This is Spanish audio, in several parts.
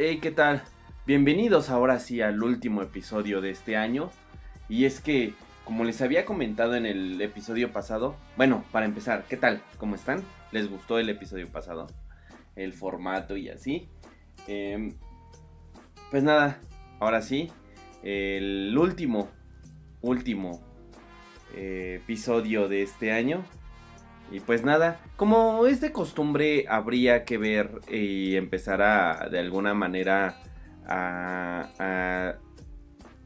Hey, ¿qué tal? Bienvenidos ahora sí al último episodio de este año. Y es que, como les había comentado en el episodio pasado, bueno, para empezar, ¿qué tal? ¿Cómo están? ¿Les gustó el episodio pasado? El formato y así. Em, pues nada, ahora sí, el último, último eh, episodio de este año. Y pues nada, como es de costumbre, habría que ver y empezar a, de alguna manera, a, a,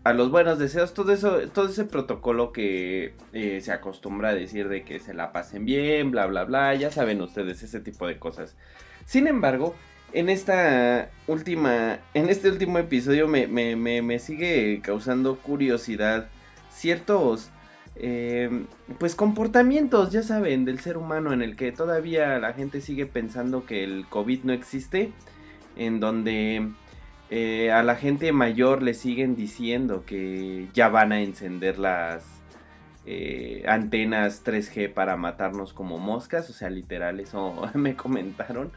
a los buenos deseos, todo eso, todo ese protocolo que eh, se acostumbra a decir de que se la pasen bien, bla, bla, bla, ya saben ustedes ese tipo de cosas. Sin embargo, en esta última, en este último episodio me, me, me, me sigue causando curiosidad ciertos eh, pues comportamientos, ya saben, del ser humano en el que todavía la gente sigue pensando que el COVID no existe, en donde eh, a la gente mayor le siguen diciendo que ya van a encender las eh, antenas 3G para matarnos como moscas, o sea, literal, eso me comentaron.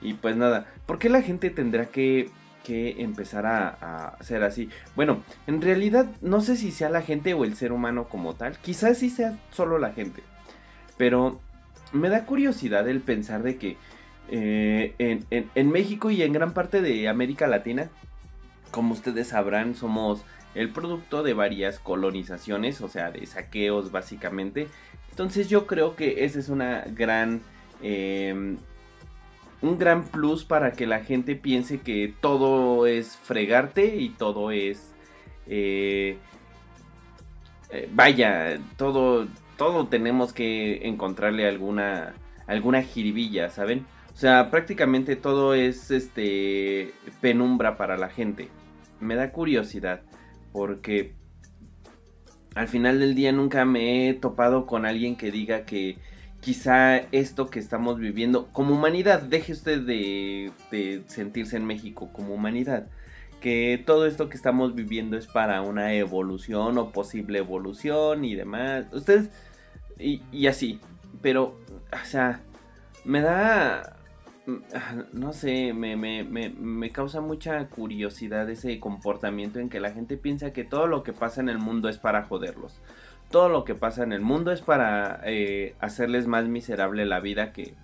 Y pues nada, ¿por qué la gente tendrá que que empezar a, ser así. Bueno, en realidad no sé si sea la gente o el ser humano como tal. Quizás sí sea solo la gente. Pero me da curiosidad el pensar de que eh, en, México y en gran parte de América Latina, como ustedes sabrán, somos el producto de varias colonizaciones, o sea, de saqueos básicamente. Entonces yo creo que esa es una gran eh, un gran plus para que la gente piense que todo es fregarte y todo es... Eh, eh, vaya, todo, todo tenemos que encontrarle alguna, alguna jiribilla, ¿saben? O sea, prácticamente todo es este penumbra para la gente. Me da curiosidad porque al final del día nunca me he topado con alguien que diga que quizá esto que estamos viviendo como humanidad, deje usted de, sentirse en México como humanidad, que todo esto que estamos viviendo es para una evolución o posible evolución y demás, ustedes, y, así, pero, o sea, me da, no sé, me, me, me, me causa mucha curiosidad ese comportamiento en que la gente piensa que todo lo que pasa en el mundo es para joderlos todo lo que pasa en el mundo es para eh, hacerles más miserable la vida que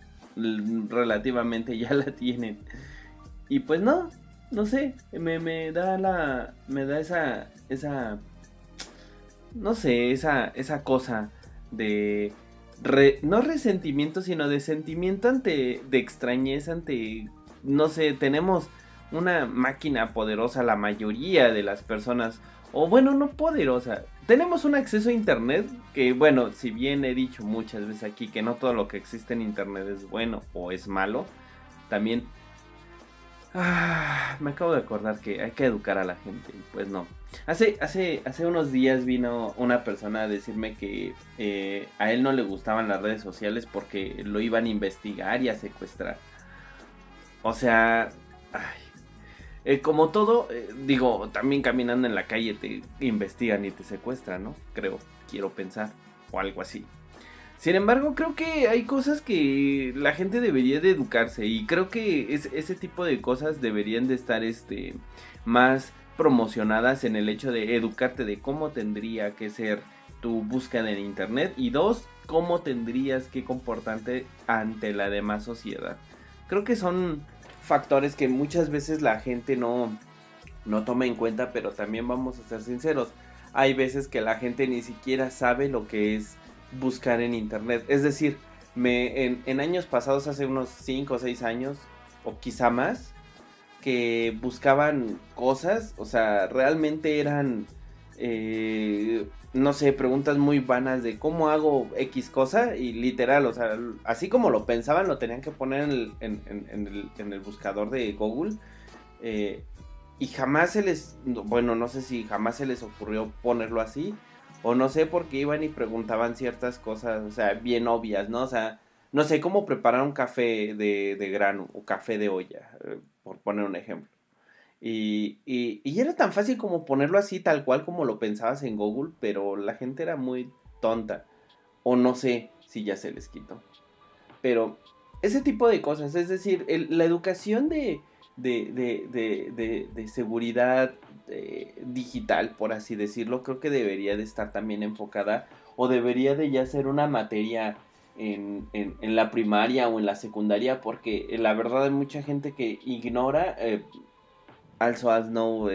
relativamente ya la tienen. Y pues no, no sé, me, me da la, me da esa, esa, no sé, esa, esa cosa de, no resentimiento, sino de sentimiento ante, de extrañeza ante, no sé, tenemos una máquina poderosa la mayoría de las personas, o bueno, no poderosa, tenemos un acceso a internet que, bueno, si bien he dicho muchas veces aquí que no todo lo que existe en internet es bueno o es malo, también ah, me acabo de acordar que hay que educar a la gente. Pues no. Hace, hace, hace unos días vino una persona a decirme que eh, a él no le gustaban las redes sociales porque lo iban a investigar y a secuestrar. O sea, ay, eh, como todo, eh, digo, también caminando en la calle te investigan y te secuestran, ¿no? Creo, quiero pensar, o algo así. Sin embargo, creo que hay cosas que la gente debería de educarse y creo que ese tipo de cosas deberían de estar este, más promocionadas en el hecho de educarte de cómo tendría que ser tu búsqueda en internet y dos, cómo tendrías que comportarte ante la demás sociedad. Creo que son factores que muchas veces la gente no, no toma en cuenta, pero también vamos a ser sinceros. Hay veces que la gente ni siquiera sabe lo que es buscar en internet. Es decir, me, en, años pasados, hace unos 5 o 6 años, o quizá más, que buscaban cosas, o sea, realmente eran eh, no sé, preguntas muy vanas de cómo hago X cosa y literal, o sea, así como lo pensaban, lo tenían que poner en el, en, el, buscador de Google. Eh, y jamás se les, bueno, no sé si jamás se les ocurrió ponerlo así, o no sé por qué iban y preguntaban ciertas cosas, o sea, bien obvias, ¿no? O sea, no sé cómo preparar un café de, de grano o café de olla, eh, por poner un ejemplo. Y, y, era tan fácil como ponerlo así, tal cual como lo pensabas en Google, pero la gente era muy tonta. O no sé si ya se les quitó. Pero ese tipo de cosas, es decir, la educación de, de, de, de seguridad eh, digital, por así decirlo, creo que debería de estar también enfocada o debería de ya ser una materia en, en, la primaria o en la secundaria, porque eh, la verdad hay mucha gente que ignora, eh, also as no,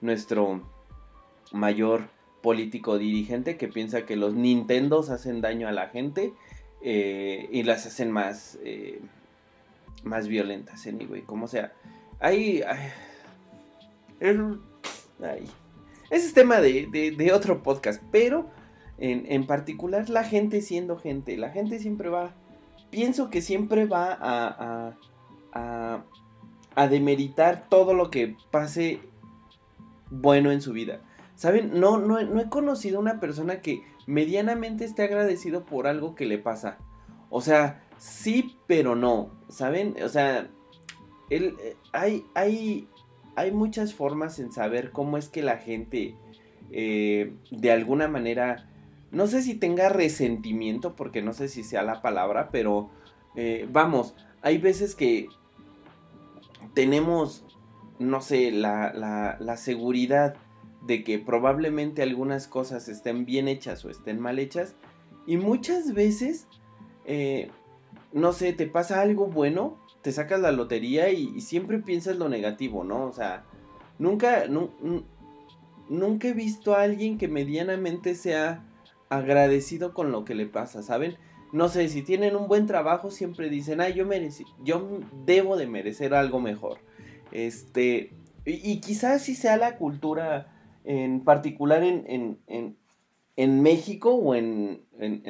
nuestro mayor político dirigente que piensa que los Nintendos hacen daño a la gente eh, y las hacen más, eh, más violentas, anyway, como sea. Hay... ese es tema de, otro podcast, pero en, en, particular la gente siendo gente, la gente siempre va, pienso que siempre va a a demeritar todo lo que pase bueno en su vida. ¿Saben? No, no, no he conocido una persona que medianamente esté agradecido por algo que le pasa. O sea, sí, pero no. ¿Saben? O sea, él, eh, hay, hay, hay muchas formas en saber cómo es que la gente eh, de alguna manera, no sé si tenga resentimiento, porque no sé si sea la palabra, pero eh, vamos, hay veces que tenemos, no sé, la, la, seguridad de que probablemente algunas cosas estén bien hechas o estén mal hechas. Y muchas veces, eh, no sé, te pasa algo bueno, te sacas la lotería y, siempre piensas lo negativo, ¿no? O sea, nunca, nunca he visto a alguien que medianamente sea agradecido con lo que le pasa, ¿saben? No sé, si tienen un buen trabajo, siempre dicen, ay, yo merecí, yo debo de merecer algo mejor. Este, y, quizás sí sea la cultura en particular en, en, México o en,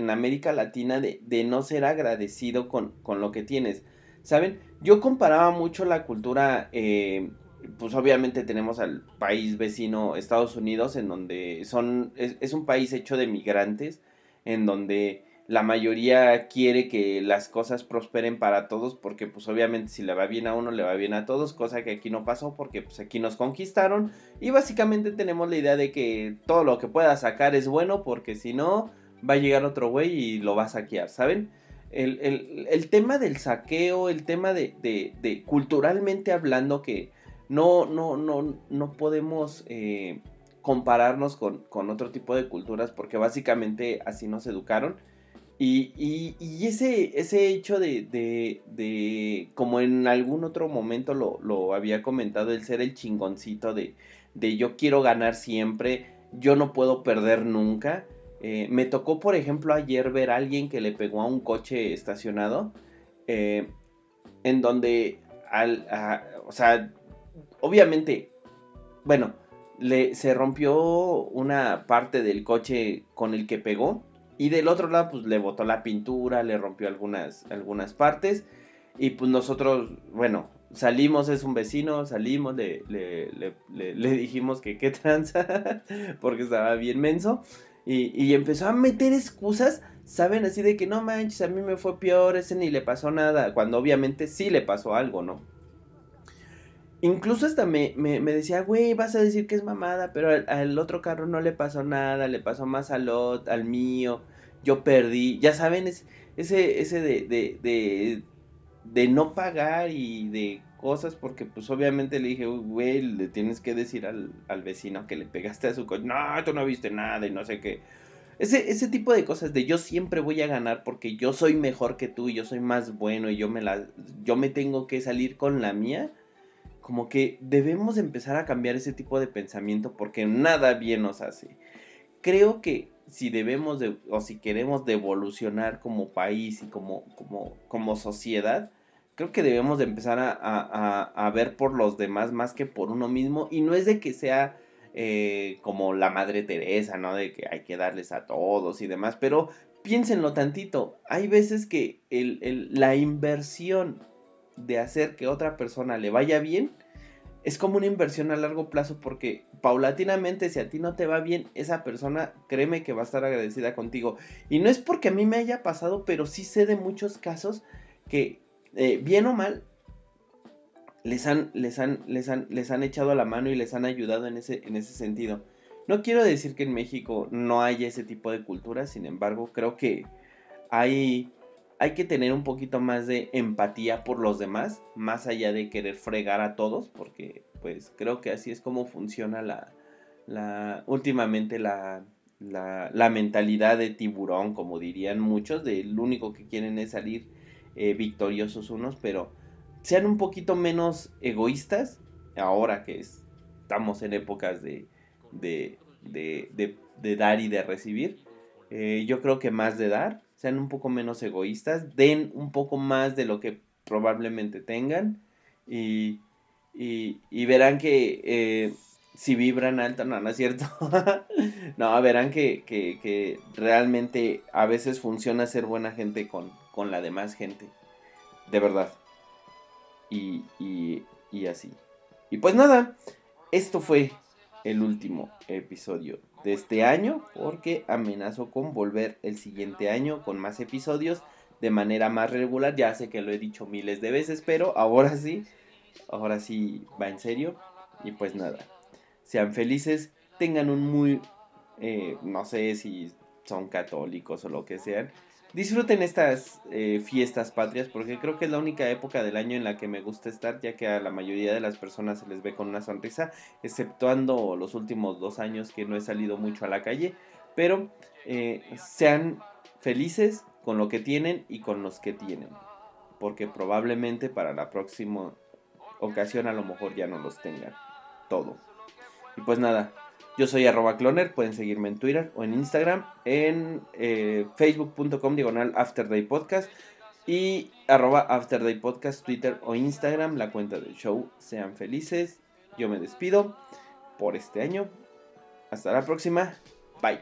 América Latina de, no ser agradecido con, lo que tienes. ¿Saben? Yo comparaba mucho la cultura, eh, pues obviamente tenemos al país vecino Estados Unidos, en donde son, es un país hecho de migrantes, en donde la mayoría quiere que las cosas prosperen para todos porque pues obviamente si le va bien a uno le va bien a todos, cosa que aquí no pasó porque pues aquí nos conquistaron y básicamente tenemos la idea de que todo lo que pueda sacar es bueno porque si no va a llegar otro güey y lo va a saquear, ¿saben? El, tema del saqueo, el tema de, de, culturalmente hablando que no, no, no, no podemos eh, compararnos con, con otro tipo de culturas porque básicamente así nos educaron y, ese, ese hecho de, como en algún otro momento lo, había comentado, el ser el chingoncito de, de yo quiero ganar siempre, yo no puedo perder nunca. Eh, me tocó, por ejemplo, ayer ver a alguien que le pegó a un coche estacionado, eh, en donde, al, o sea, obviamente, bueno, le, se rompió una parte del coche con el que pegó y del otro lado, pues le botó la pintura, le rompió algunas, algunas partes. Y pues nosotros, bueno, salimos, es un vecino, salimos, le, le, dijimos que qué tranza, porque estaba bien menso. Y, y, empezó a meter excusas, ¿saben? Así de que no manches, a mí me fue peor, ese ni le pasó nada, cuando obviamente sí le pasó algo, ¿no? Incluso hasta me, me, decía, güey, vas a decir que es mamada, pero al, otro carro no le pasó nada, le pasó más al, al mío, yo perdí. Ya saben, es, ese, ese de, de, de, de no pagar y de cosas, porque pues obviamente le dije, güey, le tienes que decir al, al vecino que le pegaste a su coche, no, tú no viste nada y no sé qué. Ese, ese tipo de cosas de yo siempre voy a ganar porque yo soy mejor que tú y yo soy más bueno y yo me la yo me tengo que salir con la mía como que debemos empezar a cambiar ese tipo de pensamiento porque nada bien nos hace. Creo que si debemos de, o si queremos devolucionar como país y como, como, como sociedad, creo que debemos de empezar a, ver por los demás más que por uno mismo. Y no es de que sea eh, como la Madre Teresa, ¿no? De que hay que darles a todos y demás, pero piénsenlo tantito, hay veces que la inversión de hacer que otra persona le vaya bien es como una inversión a largo plazo porque paulatinamente si a ti no te va bien, esa persona créeme que va a estar agradecida contigo. Y no es porque a mí me haya pasado, pero sí sé de muchos casos que eh, bien o mal les han, les, han, les, han, les han echado la mano y les han ayudado en ese, en ese sentido. No quiero decir que en México no haya ese tipo de cultura, sin embargo creo que hay hay que tener un poquito más de empatía por los demás, más allá de querer fregar a todos, porque pues creo que así es como funciona la, últimamente la, la, mentalidad de tiburón, como dirían muchos, de lo único que quieren es salir eh, victoriosos unos, pero sean un poquito menos egoístas, ahora que estamos en épocas de, de, de, de, dar y de recibir, eh, yo creo que más de dar sean un poco menos egoístas, den un poco más de lo que probablemente tengan y, y, verán que eh, si vibran alto, no, no es cierto. no, verán que, que, realmente a veces funciona ser buena gente con, con la demás gente. De verdad. Y, y, y así. Y pues nada, esto fue el último episodio de este año porque amenazo con volver el siguiente año con más episodios de manera más regular. Ya sé que lo he dicho miles de veces, pero ahora sí, ahora sí va en serio. Y pues nada, sean felices, tengan un muy, eh, no sé si son católicos o lo que sean, disfruten estas eh, fiestas patrias porque creo que es la única época del año en la que me gusta estar ya que a la mayoría de las personas se les ve con una sonrisa exceptuando los últimos dos años que no he salido mucho a la calle pero eh, sean felices con lo que tienen y con los que tienen porque probablemente para la próxima ocasión a lo mejor ya no los tengan todo. Y pues nada yo soy arroba cloner, pueden seguirme en Twitter o en Instagram, en eh, facebook.com diagonal afterdaypodcast y arroba afterdaypodcast, Twitter o Instagram, la cuenta del show. Sean felices, yo me despido por este año. Hasta la próxima, bye.